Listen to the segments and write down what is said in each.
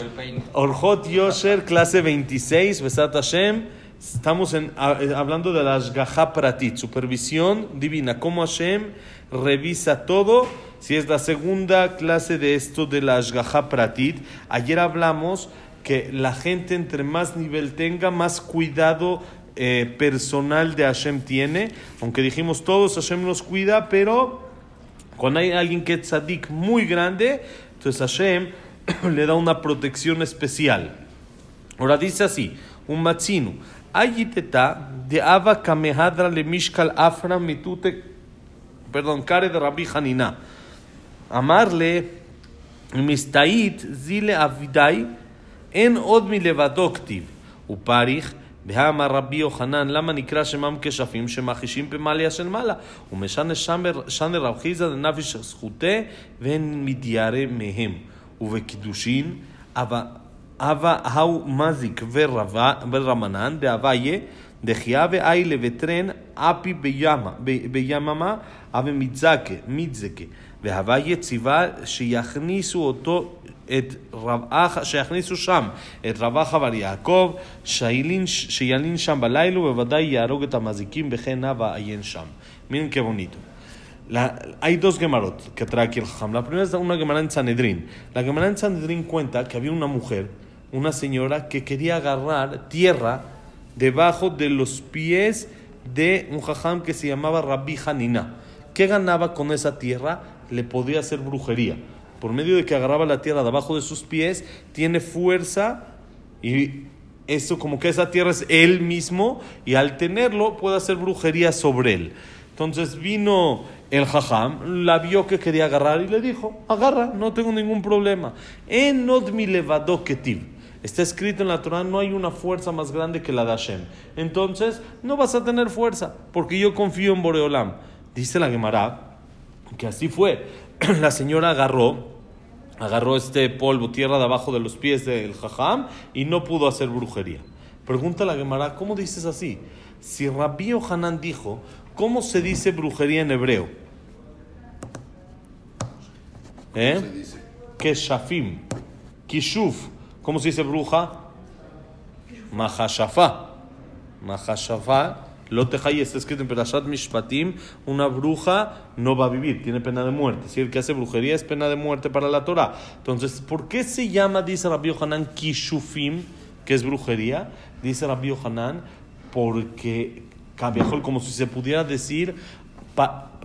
Estamos. Orjot Yosher, clase 26, Besat Hashem. Estamos en, hablando de la Ashgaha Pratit, supervisión divina. Cómo Hashem revisa todo. Si es la segunda clase de esto de la Ashgaha Pratit. Ayer hablamos que la gente entre más nivel tenga, más cuidado eh, personal de Hashem tiene. Aunque dijimos todos, Hashem nos cuida, pero cuando hay alguien que es tzadik muy grande, entonces Hashem le da una protección especial. Ahora dice así, un matzinu, ayiteta de ava kamehadra le mishkal afra mitute, perdón, care de Rabbi Hanina. Amarle mistait zile avidai en od mi levadoktiv, uparich, בהאמר רבי יוחנן, למה נקרא שמם כשפים שמחישים במעליה של מעלה? ומשנה שנה רב חיסא דנפיש זכותה והן מתיירא מהם. ובקידושין, אבה האו מזיק ורמנן, דאביה, דחיה ואיילה וטרן, אפי ביממה, אבה מתזקה, מתזקה. והוויה ציווה שיכניסו אותו את רב אחא, שיכניסו שם את רב אחא בר יעקב, שילין שם בלילה, ובוודאי יהרוג את המזיקים וכן נא ועיין שם. מיren qué bonito. hay dos Gemarot que trae aquí el Jajam. La primera es una Gemara en Sanedrín. La Gemara en Sanedrín cuenta que había una mujer, una señora, que quería agarrar tierra debajo de los pies de un Jajam que se llamaba Rabbi Hanina. ¿Qué ganaba con esa tierra? Le podía hacer brujería. Por medio de que agarraba la tierra debajo de sus pies, tiene fuerza y eso como que esa tierra es él mismo y al tenerlo puede hacer brujería sobre él. Entonces vino el jajam, la vio que quería agarrar y le dijo, agarra, no tengo ningún problema. En mi levado ketiv. Está escrito en la Torah, no hay una fuerza más grande que la de Hashem. Entonces, no vas a tener fuerza, porque yo confío en Boreolam. Dice la Gemara que así fue. La señora agarró, agarró este polvo, tierra de abajo de los pies del jajam y no pudo hacer brujería. Pregunta la Gemara, ¿cómo dices así? Si Rabbi Hanan dijo, ¿Cómo se dice brujería en hebreo? ¿Eh? ¿Cómo se dice? Keshafim. Kishuf. ¿Cómo se dice bruja? Mahashafa. Mahashafa. Lotejai está escrito en Perashat Mishpatim, una bruja no va a vivir, tiene pena de muerte. Si el que hace brujería es pena de muerte para la Torah. Entonces, ¿por qué se llama, dice Rabbi Hanan, Kishufim, que es brujería? Dice Rabbi Hanan, porque como si se pudiera decir,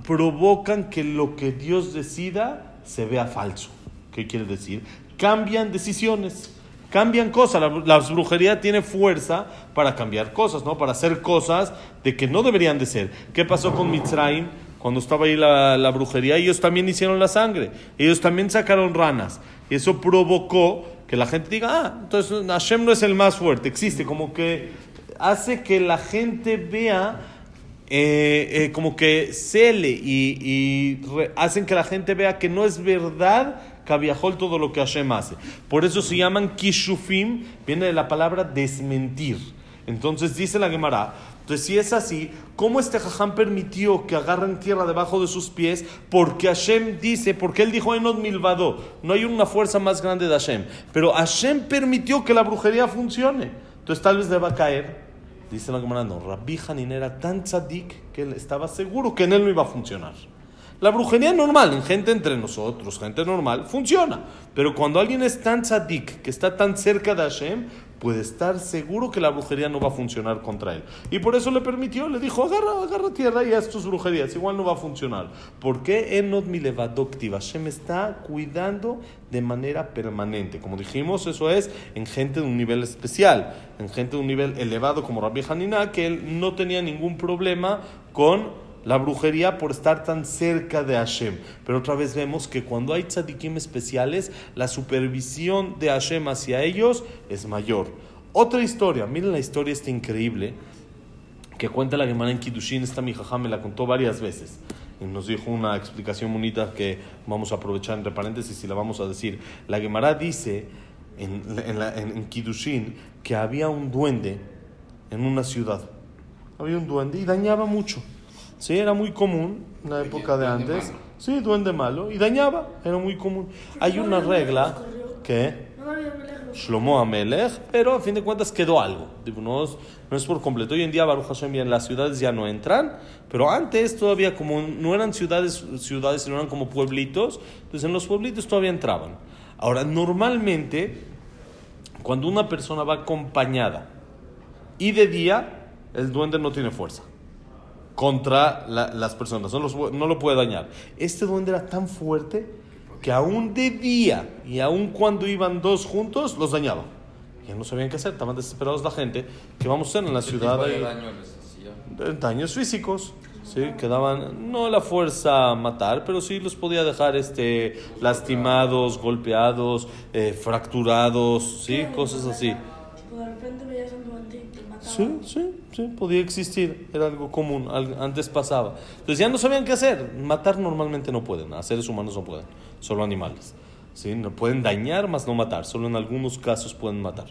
provocan que lo que Dios decida se vea falso. ¿Qué quiere decir? Cambian decisiones, cambian cosas. La, brujería tiene fuerza para cambiar cosas, ¿no? Para hacer cosas de que no deberían de ser. ¿Qué pasó con Mitzrayim? Cuando estaba ahí la, la brujería, ellos también hicieron la sangre, ellos también sacaron ranas. Y eso provocó que la gente diga, ah, entonces Hashem no es el más fuerte, existe, como que hace que la gente vea eh, eh, como que cele y, hacen que la gente vea que no es verdad Kaviahol todo lo que Hashem hace. Por eso se llaman kishufim, viene de la palabra desmentir. Entonces dice la Gemara, entonces si es así, ¿cómo este jajam permitió que agarren tierra debajo de sus pies? Porque Hashem dice, porque él dijo Enod Milvado, no hay una fuerza más grande de Hashem. Pero Hashem permitió que la brujería funcione. Entonces tal vez le va a caer Dice la Gemara, no, Rabbi Hanin era tan tzadik que él estaba seguro que en él no iba a funcionar. La brujería normal, en gente entre nosotros, gente normal, funciona. Pero cuando alguien es tan tzadik, que está tan cerca de Hashem, puede estar seguro que la brujería no va a funcionar contra él. Y por eso le permitió, le dijo, agarra, agarra tierra y haz tus brujerías, igual no va a funcionar. ¿Por qué Enod Milevadoktiv? Hashem está cuidando de manera permanente. Como dijimos, eso es en gente de un nivel especial, en gente de un nivel elevado como Rabbi Hanina, que él no tenía ningún problema con la brujería por estar tan cerca de Hashem. Pero otra vez vemos que cuando hay tzadikim especiales, la supervisión de Hashem hacia ellos es mayor. Otra historia, miren la historia esta increíble que cuenta la Gemara en Kiddushin, esta mi jajá me la contó varias veces. Y nos dijo una explicación bonita que vamos a aprovechar entre paréntesis y la vamos a decir. La Gemara dice en, en, en Kiddushin que había un duende en una ciudad. Había un duende y dañaba mucho. Sí, era muy común en la época de antes. Sí, duende malo. Y dañaba, era muy común. Hay una regla que... Shlomo Amelech, pero a fin de cuentas quedó algo. Digo, no, es, no es por completo. Hoy en día Baruch Hashem en las ciudades ya no entran, pero antes todavía como no eran ciudades, ciudades, sino eran como pueblitos, entonces en los pueblitos todavía entraban. Ahora, normalmente, cuando una persona va acompañada y de día, el duende no tiene fuerza contra la- las personas, no, los- no lo puede dañar. Este duende era tan fuerte que aún de día y aún cuando iban dos juntos, los dañaba. Ya no sabían qué hacer, estaban desesperados la gente, ¿qué vamos a hacer en la ¿Qué ciudad? daño les daños físicos, sí, que daban no la fuerza a matar, pero sí los podía dejar este lastimados, golpeados, eh, fracturados, sí, cosas así. Tipo, de repente veías un duende y te mataba. Sí, sí, sí, podía existir, era algo común, antes pasaba. Entonces ya no sabían qué hacer. Matar normalmente no pueden, a seres humanos no pueden, solo animales. ¿sí? No pueden dañar, más no matar, solo en algunos casos pueden matar.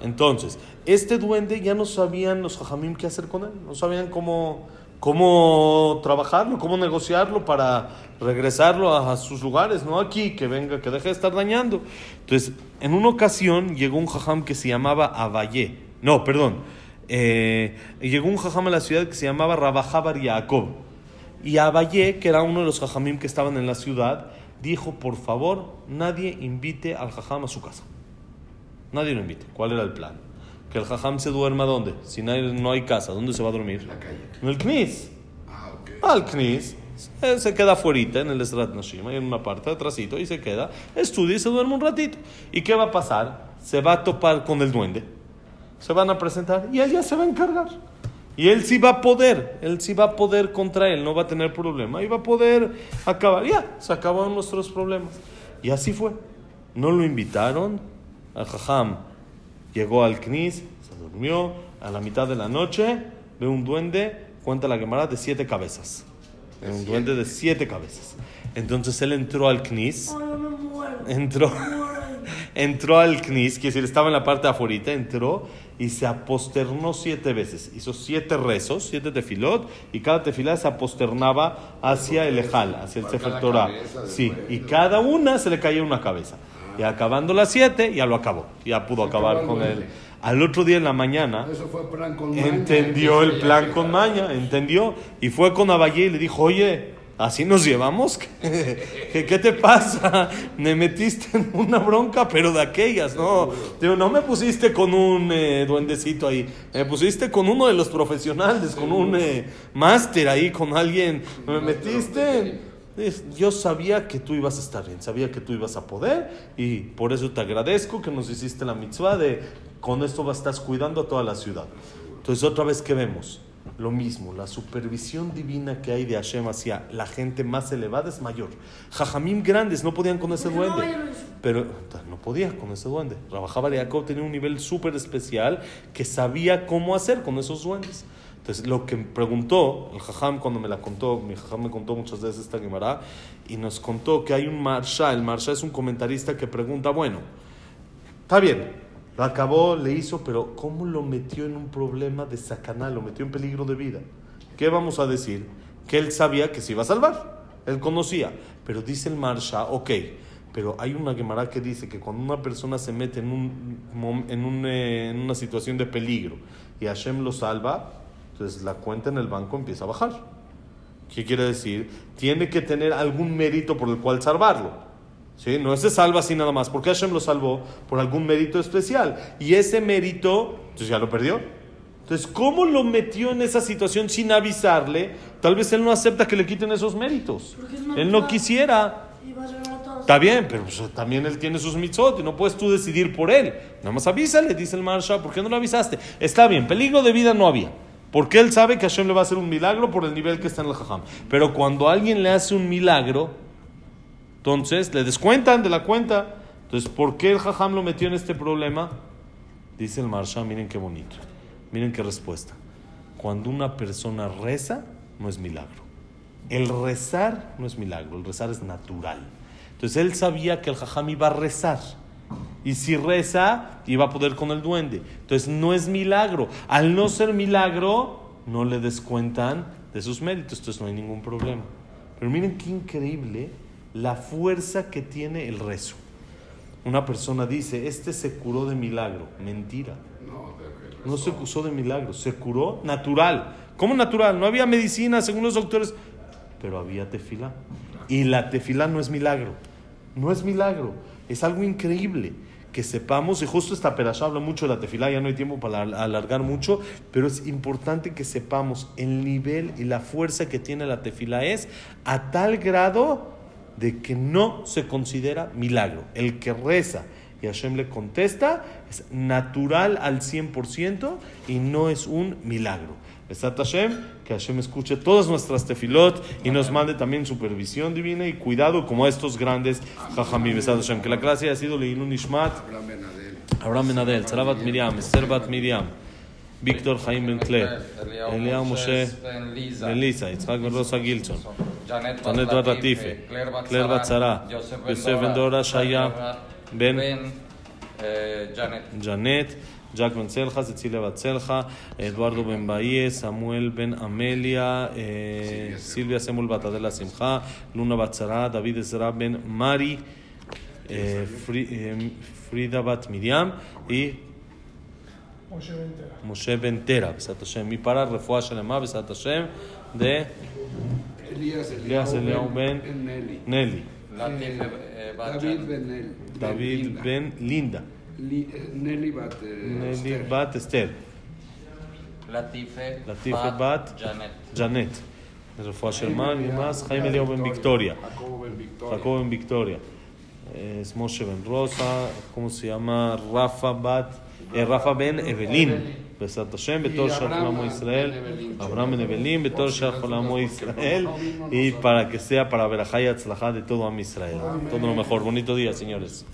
Entonces, este duende ya no sabían los jajamim qué hacer con él, no sabían cómo, cómo trabajarlo, cómo negociarlo para regresarlo a, a sus lugares, no aquí, que venga, que deje de estar dañando. Entonces, en una ocasión llegó un jajam que se llamaba Abayé, no, perdón, eh, llegó un jajam a la ciudad que se llamaba Rabajabar Yaakov. Y Abayé, que era uno de los jajamim que estaban en la ciudad, dijo, por favor, nadie invite al jajam a su casa. Nadie lo invite. ¿Cuál era el plan? Que el jajam se duerma ¿dónde? Si no hay, no hay casa, ¿dónde se va a dormir? La calle. En el Knis. Ah, ok. Al Knis. Se, se queda afuera en el Esrat Nashim, ahí en una parte atrásito, y se queda, estudia y se duerme un ratito. ¿Y qué va a pasar? Se va a topar con el duende. Se van a presentar y él ya se va a encargar. Y él sí va a poder, él sí va a poder contra él, no va a tener problema. Y va a poder acabar. Ya, se acabaron nuestros problemas. Y así fue. No lo invitaron. Al Jajam llegó al Knis, se durmió. A la mitad de la noche ve un duende, cuenta la Gemara, de siete cabezas. Un duende de siete cabezas. Entonces él entró al Knis. Entró. Entró al Knis, quiere decir, estaba en la parte de afuera, entró y se aposternó siete veces. Hizo siete rezos, siete tefilot, y cada tefilá se aposternaba hacia el Ejal, hacia el Sefer Torah. Sí, y cada una se le caía una cabeza. Y acabando las siete, ya lo acabó. Ya pudo acabar con él. Al otro día en la mañana, Eso fue plan con maña, entendió el plan con maña, entendió. Y fue con Abayé y le dijo, oye, ¿así nos llevamos? ¿Qué, qué te pasa? Me metiste en una bronca, pero de aquellas, ¿no? Digo, no me pusiste con un eh, duendecito ahí, me pusiste con uno de los profesionales, con un eh, máster ahí, con alguien. Me metiste... Yo sabía que tú ibas a estar bien, sabía que tú ibas a poder y por eso te agradezco que nos hiciste la mitzvah de con esto estás cuidando a toda la ciudad. Entonces otra vez que vemos lo mismo, la supervisión divina que hay de Hashem hacia la gente más elevada es mayor. Jajamim grandes no podían con ese ¿Por qué no duende, pero no podía con ese duende. Trabajaba Jacob tenía un nivel súper especial que sabía cómo hacer con esos duendes. Entonces, lo que preguntó el Jajam cuando me la contó, mi Jajam me contó muchas veces esta Gemara, y nos contó que hay un Marsha, el Marsha es un comentarista que pregunta, bueno, está bien, lo acabó, le hizo, pero ¿cómo lo metió en un problema de sacaná? Lo metió en peligro de vida. ¿Qué vamos a decir? Que él sabía que se iba a salvar, él conocía, pero dice el Marsha, ok, pero hay una Gemara que dice que cuando una persona se mete en, en, un, eh, en una situación de peligro y Hashem lo salva, entonces la cuenta en el banco empieza a bajar. ¿Qué quiere decir? Tiene que tener algún mérito por el cual salvarlo. ¿Sí? No se salva así nada más. Porque Hashem lo salvó por algún mérito especial. Y ese mérito, entonces ya lo perdió. Entonces, ¿cómo lo metió en esa situación sin avisarle? Tal vez él no acepta que le quiten esos méritos. Es Él no quisiera. Está bien, pero pues, también él tiene sus mitzvot y no puedes tú decidir por él. Nada más avísale, dice el Marsha, ¿por qué no lo avisaste? Está bien, peligro de vida no había. Porque él sabe que Hashem le va a hacer un milagro por el nivel que está en el Jajam. Pero cuando alguien le hace un milagro, entonces le descuentan de la cuenta. Entonces, ¿por qué el Jajam lo metió en este problema? Dice el Marsha, miren qué bonito. Miren qué respuesta. Cuando una persona reza, no es milagro. El rezar no es milagro, el rezar es natural. Entonces él sabía que el jajam iba a rezar. Y si reza, iba a poder con el duende. Entonces no es milagro. Al no ser milagro, no le descuentan de sus méritos. Entonces no hay ningún problema. Pero miren qué increíble la fuerza que tiene el rezo. Una persona dice, este se curó de milagro. Mentira. No, se curó de milagro, se curó natural. ¿Cómo natural? No había medicina según los doctores, pero había tefilá. Y la tefilá no es milagro. No es milagro. Es algo increíble que sepamos, y justo esta perashá habla mucho de la tefilá, ya no hay tiempo para al- alargar mucho, pero es importante que sepamos el nivel y la fuerza que tiene la tefilá es a tal grado de que no se considera milagro. El que reza y Hashem le contesta es natural al 100% y no es un milagro. Besat Hashem, que Hashem escuche todas nuestras tefilot y nos mande también supervisión divina y cuidado como estos grandes jajamí. Besat Hashem, que la clase haya sido Leilun Nishmat, Abraham Ben Adel. Abraham Ben Adel, Sara Bat Miriam, Esther Bat Miriam, Eliao Moshe Ben Lisa, Ben Lisa, Yitzhak Ben Rosa Gilson, Janet Bat Latife, Claire Bat Zara, Yosef Ben Dora, Shaya Ben eh, Janet. Jack Ben Celja, Cecilia Bat Celja, Eduardo Ben Bahie, Samuel Ben Amelia, eh, Silvia Semul Bat Adela Simcha, Luna Bat Zara, David Ezra Ben Mari, eh, Fri- Frida Bat Miriam y Moshe Ben Tera, Besat Hashem. Y para Refuah Shalema, Besat Hashem, de Elías Elías Eliao Ben Ben Nelly. Nelly, Latife eh, Bat David Janet. Ben Nelly. David Linda. Ben Linda, Li- eh, Nelly Bat eh, Nelly Esther. Bat Esther, Latife Latife Bat Janet. Janet. Refuah Jaime Shalema, y Eliao, más Jaime Eliao Ben Victoria. Jacobo Ben Victoria. Jacob Ben Victoria. Eh, Es Moshe Ben Rosa, ¿cómo se llama? Rafa Bat, eh, Rafa Ben Evelyn. Besat Hashem, Betor Ben Israel. Abraham Evelyn, Betor Shach Olamo Israel. Y para que sea para Berajá y Atzlajá de todo Am Israel. Todo lo mejor. Bonito día, señores.